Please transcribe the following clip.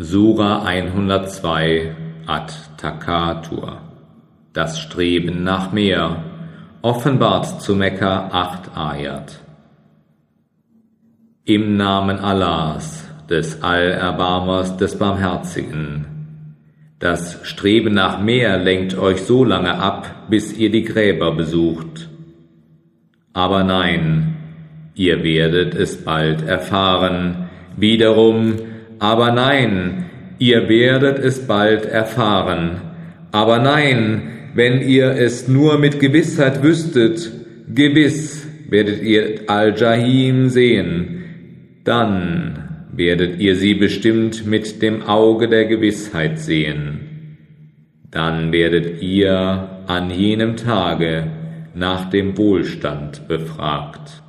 Sura 102 Ad Takatur Das Streben nach mehr offenbart zu Mekka 8 Ayat Im Namen Allahs, des Allerbarmers, des Barmherzigen. Das Streben nach mehr lenkt euch so lange ab, bis ihr die Gräber besucht. Aber nein, ihr werdet es bald erfahren. Wiederum, aber nein, ihr werdet es bald erfahren. Aber nein, wenn ihr es nur mit Gewissheit wüsstet, gewiss werdet ihr Al-Jahim sehen, dann werdet ihr sie bestimmt mit dem Auge der Gewissheit sehen. Dann werdet ihr an jenem Tage nach dem Wohlstand befragt.